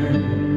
Deus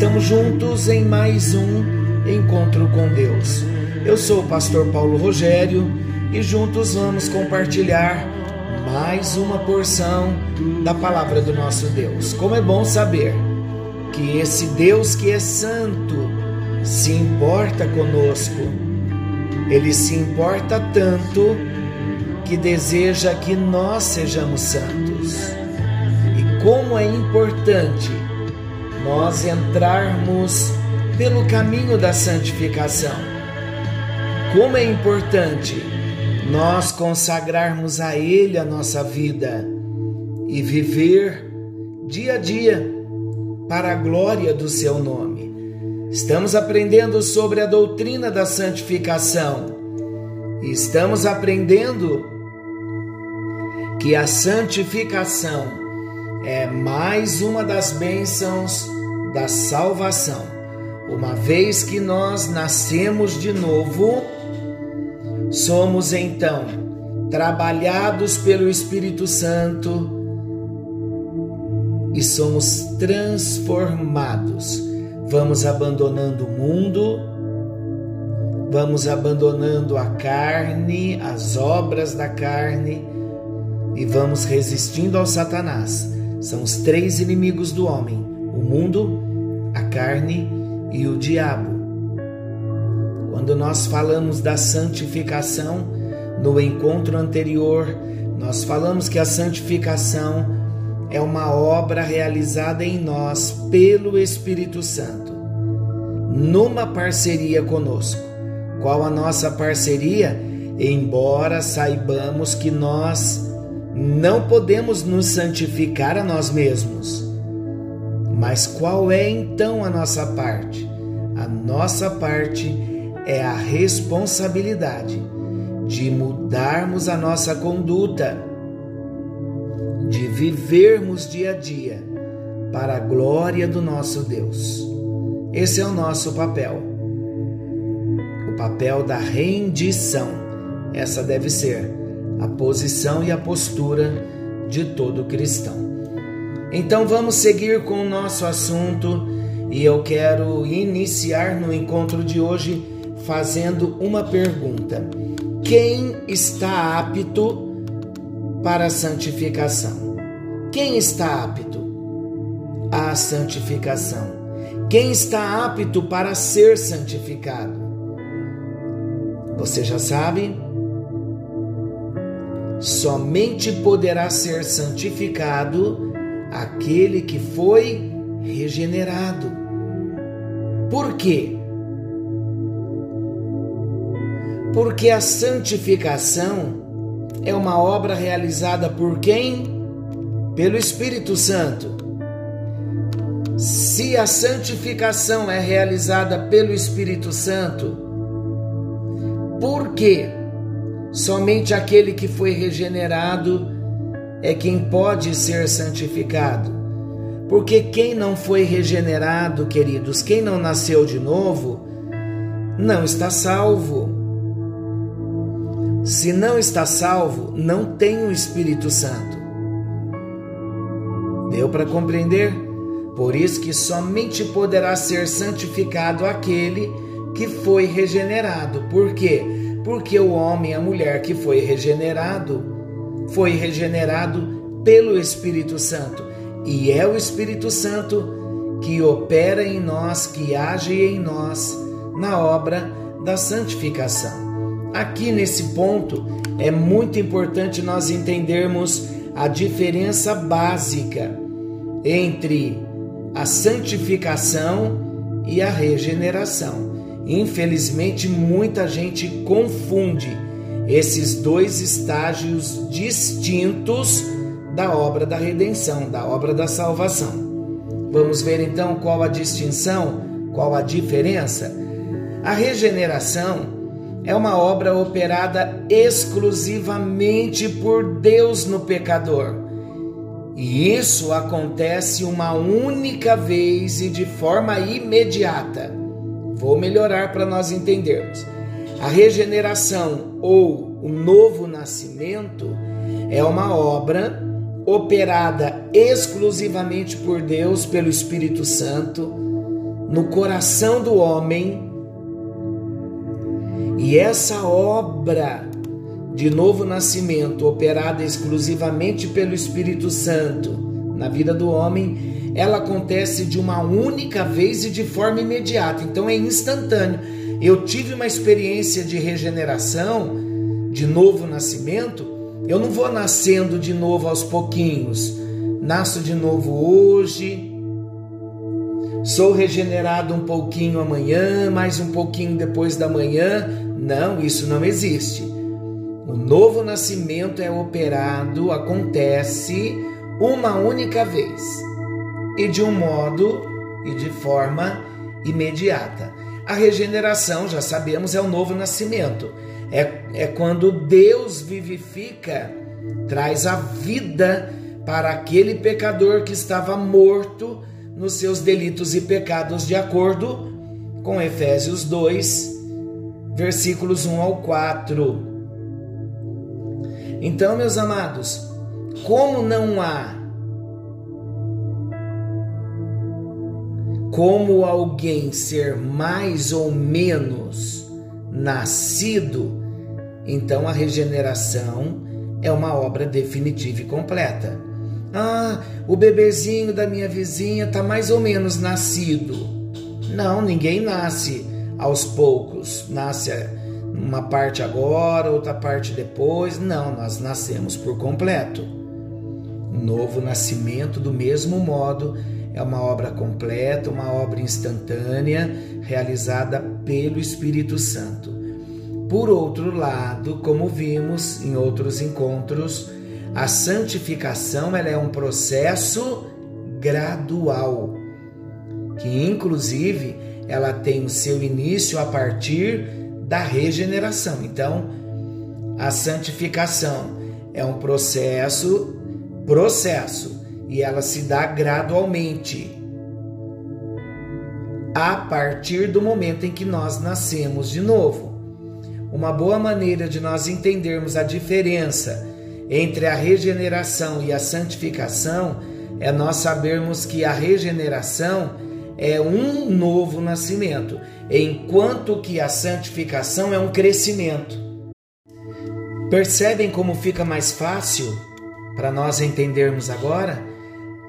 Estamos juntos em mais um encontro com Deus. Eu sou o pastor Paulo Rogério e juntos vamos compartilhar mais uma porção da palavra do nosso Deus. Como é bom saber que esse Deus que é santo se importa conosco. Ele se importa tanto que deseja que nós sejamos santos. E como é importante nós entrarmos pelo caminho da santificação. Como é importante nós consagrarmos a Ele a nossa vida e viver dia a dia para a glória do Seu nome. Estamos aprendendo sobre a doutrina da santificação estamos aprendendo que a santificação é mais uma das bênçãos da salvação. Uma vez que nós nascemos de novo, somos então trabalhados pelo Espírito Santo e somos transformados. Vamos abandonando o mundo, vamos abandonando a carne, as obras da carne e vamos resistindo ao Satanás. São os três inimigos do homem: o mundo, a carne e o diabo. Quando nós falamos da santificação, no encontro anterior, nós falamos que a santificação é uma obra realizada em nós pelo Espírito Santo, numa parceria conosco. Qual a nossa parceria? Embora saibamos que nós não podemos nos santificar a nós mesmos. Mas qual é então a nossa parte? A nossa parte é a responsabilidade de mudarmos a nossa conduta, de vivermos dia a dia para a glória do nosso Deus. Esse é o nosso papel. O papel da rendição. Essa deve ser a posição e a postura de todo cristão. Então vamos seguir com o nosso assunto e eu quero iniciar no encontro de hoje fazendo uma pergunta: quem está apto para a santificação? Quem está apto à santificação? Quem está apto para ser santificado? Você já sabe? Somente poderá ser santificado aquele que foi regenerado. Por quê? Porque a santificação é uma obra realizada por quem? Pelo Espírito Santo. Se a santificação é realizada pelo Espírito Santo, por quê? Somente aquele que foi regenerado é quem pode ser santificado. Porque quem não foi regenerado, queridos, quem não nasceu de novo, não está salvo. Se não está salvo, não tem o Espírito Santo. Deu para compreender? Por isso que somente poderá ser santificado aquele que foi regenerado. Por quê? Porque o homem e a mulher que foi regenerado foi regenerado pelo Espírito Santo, e é o Espírito Santo que opera em nós, que age em nós na obra da santificação. Aqui nesse ponto é muito importante nós entendermos a diferença básica entre a santificação e a regeneração. Infelizmente, muita gente confunde esses dois estágios distintos da obra da redenção, da obra da salvação. Vamos ver então qual a distinção, qual a diferença? A regeneração é uma obra operada exclusivamente por Deus no pecador. E isso acontece uma única vez e de forma imediata. Vou melhorar para nós entendermos. A regeneração ou o novo nascimento é uma obra operada exclusivamente por Deus, pelo Espírito Santo, no coração do homem e essa obra de novo nascimento, operada exclusivamente pelo Espírito Santo na vida do homem, ela acontece de uma única vez e de forma imediata, então é instantâneo. Eu tive uma experiência de regeneração, de novo nascimento, eu não vou nascendo de novo aos pouquinhos. Nasço de novo hoje, sou regenerado um pouquinho amanhã, mais um pouquinho depois da manhã. Não, isso não existe. O novo nascimento é operado, acontece uma única vez e de um modo e de forma imediata. A regeneração, já sabemos, é o novo nascimento. É, é quando Deus vivifica, traz a vida para aquele pecador que estava morto nos seus delitos e pecados, de acordo com Efésios 2, versículos 1 ao 4. Então, meus amados, como não há como alguém ser mais ou menos nascido, então a regeneração é uma obra definitiva e completa. Ah, o bebezinho da minha vizinha está mais ou menos nascido. Não, ninguém nasce aos poucos, nasce uma parte agora, outra parte depois. Não, nós nascemos por completo. O novo nascimento, do mesmo modo, é uma obra completa, uma obra instantânea, realizada pelo Espírito Santo. Por outro lado, como vimos em outros encontros, a santificação ela é um processo gradual, que inclusive ela tem o seu início a partir da regeneração. Então, a santificação é um processo, processo, e ela se dá gradualmente. A partir do momento em que nós nascemos de novo. Uma boa maneira de nós entendermos a diferença entre a regeneração e a santificação é nós sabermos que a regeneração é um novo nascimento, enquanto que a santificação é um crescimento. Percebem como fica mais fácil para nós entendermos agora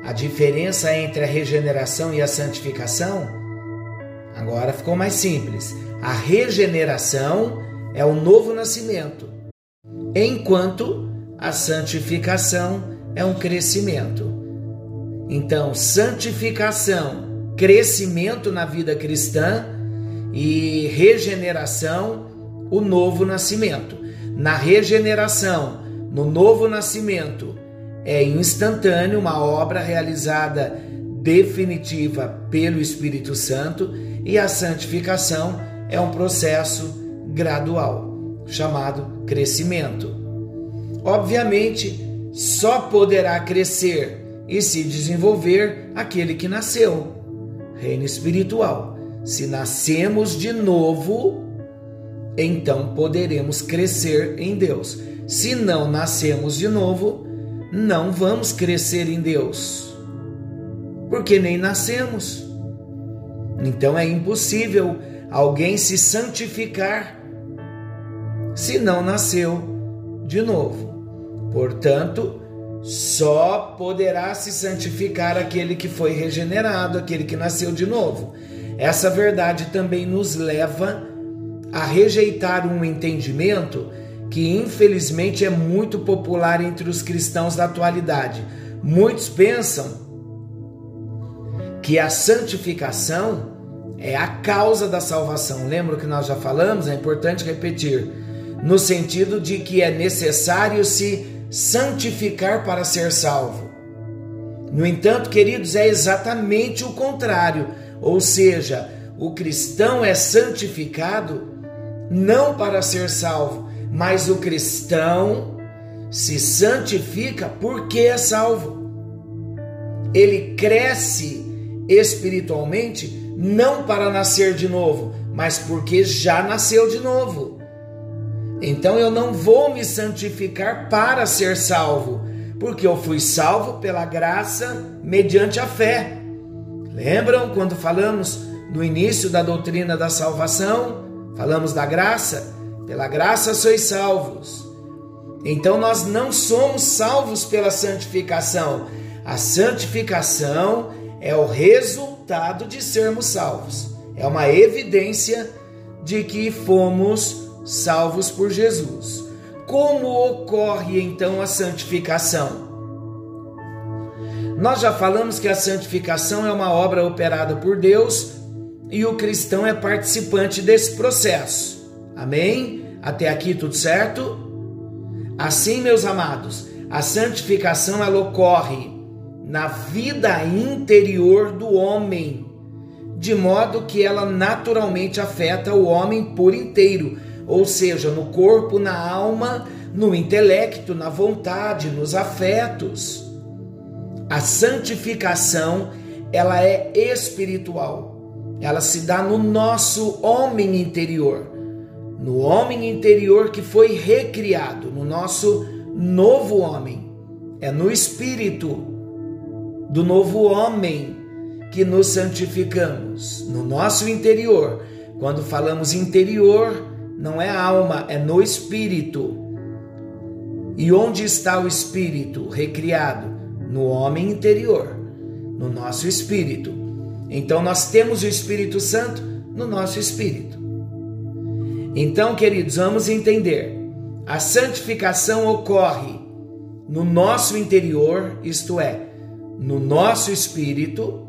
a diferença entre a regeneração e a santificação? Agora ficou mais simples. A regeneração é o novo nascimento, enquanto a santificação é um crescimento. Então, santificação crescimento na vida cristã e regeneração, o novo nascimento. Na regeneração, no novo nascimento, é instantâneo, uma obra realizada definitiva pelo Espírito Santo, e a santificação é um processo gradual, chamado crescimento. Obviamente, só poderá crescer e se desenvolver aquele que nasceu reino espiritual. Se nascemos de novo, então poderemos crescer em Deus. Se não nascemos de novo, não vamos crescer em Deus, porque nem nascemos. Então é impossível alguém se santificar se não nasceu de novo. Portanto, só poderá se santificar aquele que foi regenerado, aquele que nasceu de novo. Essa verdade também nos leva a rejeitar um entendimento que infelizmente é muito popular entre os cristãos da atualidade. Muitos pensam que a santificação é a causa da salvação. Lembra que nós já falamos? É importante repetir. no sentido de que é necessário se santificar para ser salvo. No entanto, queridos, é exatamente o contrário, ou seja, o cristão é santificado não para ser salvo, mas o cristão se santifica porque é salvo. Ele cresce espiritualmente não para nascer de novo, mas porque já nasceu de novo. Então eu não vou me santificar para ser salvo, porque eu fui salvo pela graça mediante a fé. Lembram quando falamos no início da doutrina da salvação? Falamos da graça? Pela graça sois salvos. Então nós não somos salvos pela santificação. A santificação é o resultado de sermos salvos. É uma evidência de que fomos salvos por Jesus. Como ocorre então a santificação? Nós já falamos que a santificação é uma obra operada por Deus e o cristão é participante desse processo. Amém? Até aqui tudo certo? Assim, meus amados, a santificação ela ocorre na vida interior do homem, de modo que ela naturalmente afeta o homem por inteiro, ou seja, no corpo, na alma, no intelecto, na vontade, nos afetos. A santificação, ela é espiritual. Ela se dá no nosso homem interior no homem interior que foi recriado, no nosso novo homem. É no espírito do novo homem que nos santificamos, no nosso interior. Quando falamos interior, não é alma, é no espírito. E onde está o espírito recriado? No homem interior, no nosso espírito. Então nós temos o Espírito Santo no nosso espírito. Então, queridos, vamos entender. A santificação ocorre no nosso interior, isto é, no nosso espírito,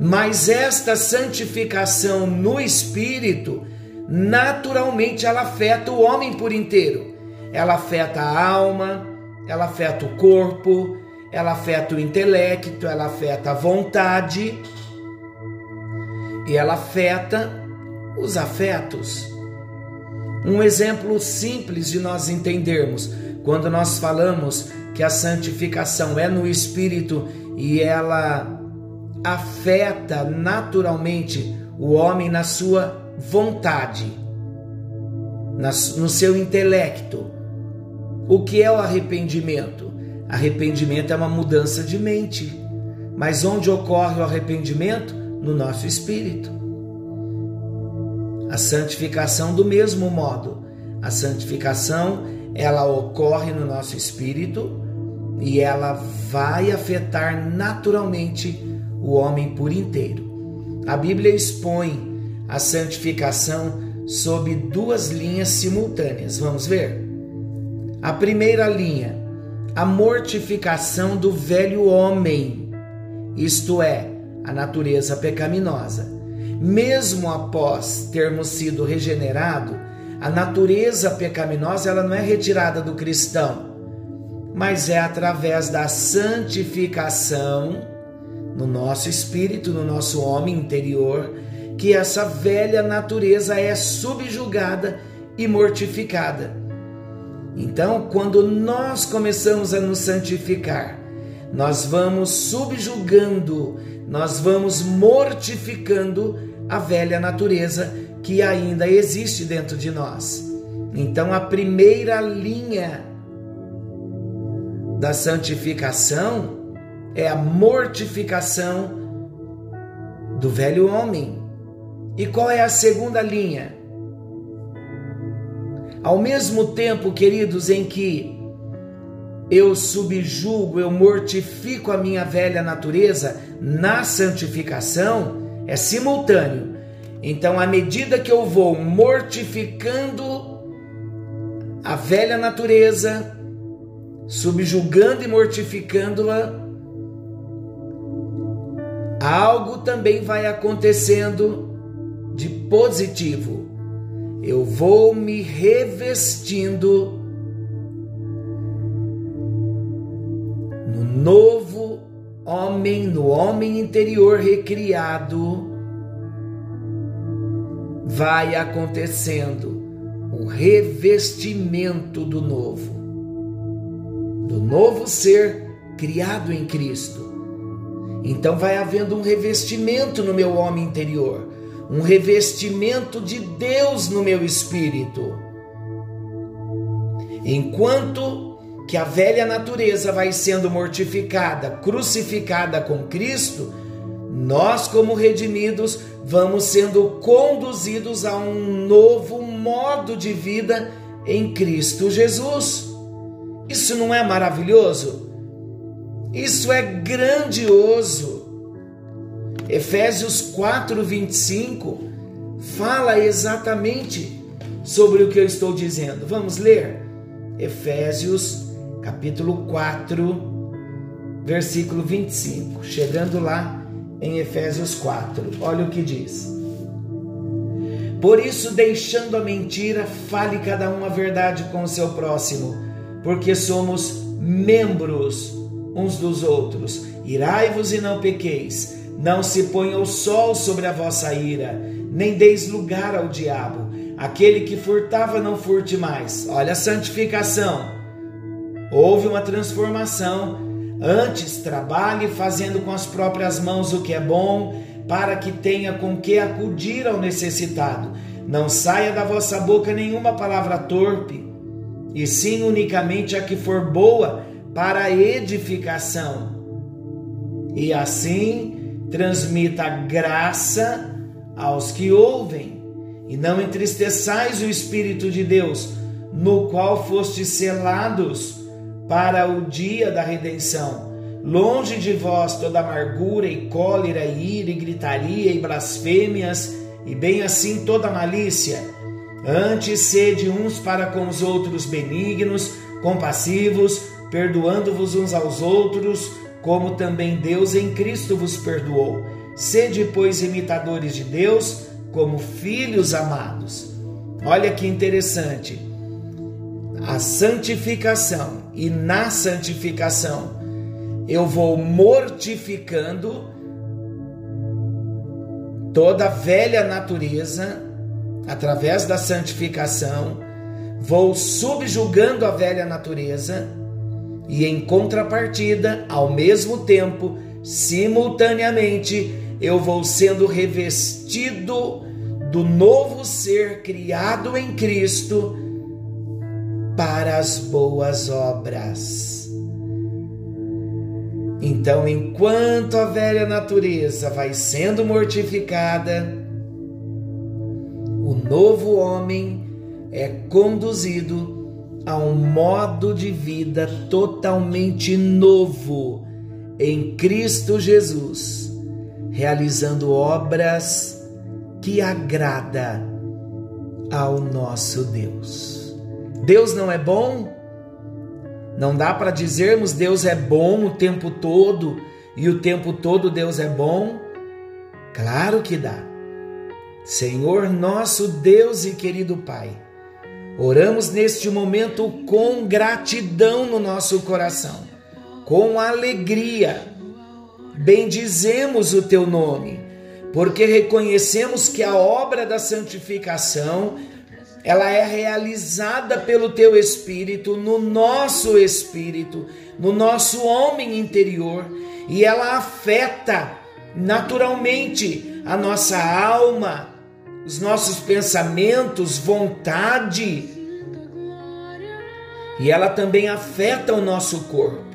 mas esta santificação no espírito, naturalmente ela afeta o homem por inteiro. Ela afeta a alma, ela afeta o corpo, ela afeta o intelecto, ela afeta a vontade e ela afeta os afetos. Um exemplo simples de nós entendermos quando nós falamos que a santificação é no espírito e ela afeta naturalmente o homem na sua vontade, no seu intelecto. O que é o arrependimento? Arrependimento é uma mudança de mente. Mas onde ocorre o arrependimento? No nosso espírito. A santificação do mesmo modo. A santificação, ela ocorre no nosso espírito e ela vai afetar naturalmente o homem por inteiro. A Bíblia expõe a santificação sob duas linhas simultâneas. Vamos ver? A primeira linha, a mortificação do velho homem, isto é, a natureza pecaminosa mesmo após termos sido regenerado, a natureza pecaminosa ela não é retirada do cristão, mas é através da santificação no nosso espírito, no nosso homem interior, que essa velha natureza é subjugada e mortificada. Então, quando nós começamos a nos santificar, nós vamos subjugando, nós vamos mortificando a velha natureza que ainda existe dentro de nós. Então, a primeira linha da santificação é a mortificação do velho homem. E qual é a segunda linha? Ao mesmo tempo, queridos, em que eu subjugo, eu mortifico a minha velha natureza na santificação, é simultâneo. Então, à medida que eu vou mortificando a velha natureza, subjugando e mortificando-a, algo também vai acontecendo de positivo. eu vou me revestindo no novo homem, no homem interior recriado, vai acontecendo o revestimento do novo, do novo ser criado em Cristo. Então vai havendo um revestimento no meu homem interior, um revestimento de Deus no meu espírito. Enquanto que a velha natureza vai sendo mortificada, crucificada com Cristo, nós, como redimidos, vamos sendo conduzidos a um novo modo de vida em Cristo Jesus. Isso não é maravilhoso? Isso é grandioso. Efésios 4, 25 fala exatamente sobre o que eu estou dizendo. Vamos ler? Efésios, capítulo 4, versículo 25. Chegando lá em Efésios 4, olha o que diz. Por isso, deixando a mentira, fale cada um a verdade com o seu próximo, porque somos membros uns dos outros. Irai-vos e não pequeis. Não se ponha o sol sobre a vossa ira, nem deis lugar ao diabo. Aquele que furtava, não furte mais. Olha a santificação. Houve uma transformação. Antes, trabalhe fazendo com as próprias mãos o que é bom, para que tenha com que acudir ao necessitado. Não saia da vossa boca nenhuma palavra torpe, e sim unicamente a que for boa para edificação. E assim transmita graça aos que ouvem, e não entristeçais o Espírito de Deus, no qual fostes selados para o dia da redenção. Longe de vós toda amargura e cólera, e ira e gritaria e blasfêmias, e bem assim toda malícia. Antes sede uns para com os outros benignos, compassivos, perdoando-vos uns aos outros, como também Deus em Cristo vos perdoou. Sede, pois, imitadores de Deus, como filhos amados. Olha que interessante. A santificação e na santificação eu vou mortificando toda a velha natureza através da santificação, vou subjugando a velha natureza e em contrapartida, ao mesmo tempo, simultaneamente, eu vou sendo revestido do novo ser criado em Cristo para as boas obras. Então, enquanto a velha natureza vai sendo mortificada, o novo homem é conduzido a um modo de vida totalmente novo em Cristo Jesus, realizando obras que agrada ao nosso Deus. Deus não é bom? Não dá para dizermos Deus é bom o tempo todo e o tempo todo Deus é bom? Claro que dá. Senhor nosso Deus e querido Pai, Oramos neste momento com gratidão no nosso coração, com alegria. Bendizemos o teu nome, porque reconhecemos que a obra da santificação ela é realizada pelo teu espírito no nosso espírito, no nosso homem interior, e ela afeta naturalmente a nossa alma, os nossos pensamentos, vontade. E ela também afeta o nosso corpo.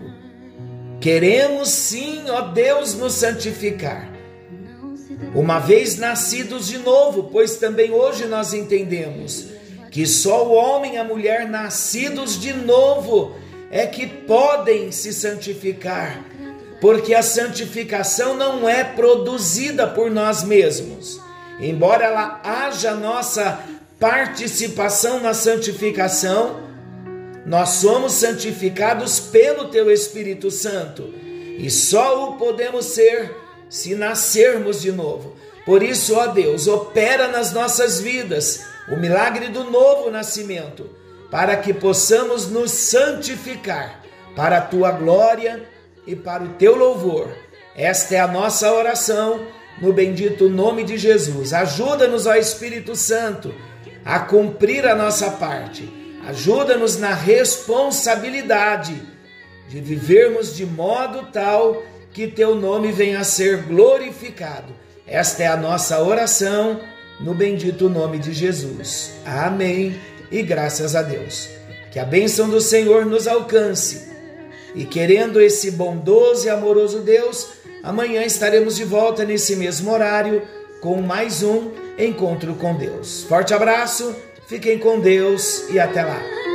Queremos sim, ó Deus, nos santificar. Uma vez nascidos de novo, pois também hoje nós entendemos que só o homem e a mulher nascidos de novo é que podem se santificar, porque a santificação não é produzida por nós mesmos. Embora ela haja nossa participação na santificação, nós somos santificados pelo teu Espírito Santo. E só o podemos ser se nascermos de novo. Por isso, ó Deus, opera nas nossas vidas o milagre do novo nascimento, para que possamos nos santificar para a tua glória e para o teu louvor. Esta é a nossa oração no bendito nome de Jesus. Ajuda-nos, ó Espírito Santo, a cumprir a nossa parte. Ajuda-nos na responsabilidade de vivermos de modo tal que teu nome venha a ser glorificado. Esta é a nossa oração no bendito nome de Jesus. Amém. E graças a Deus. Que a bênção do Senhor nos alcance. E querendo esse bondoso e amoroso Deus, amanhã estaremos de volta nesse mesmo horário com mais um encontro com Deus. Forte abraço, fiquem com Deus e até lá.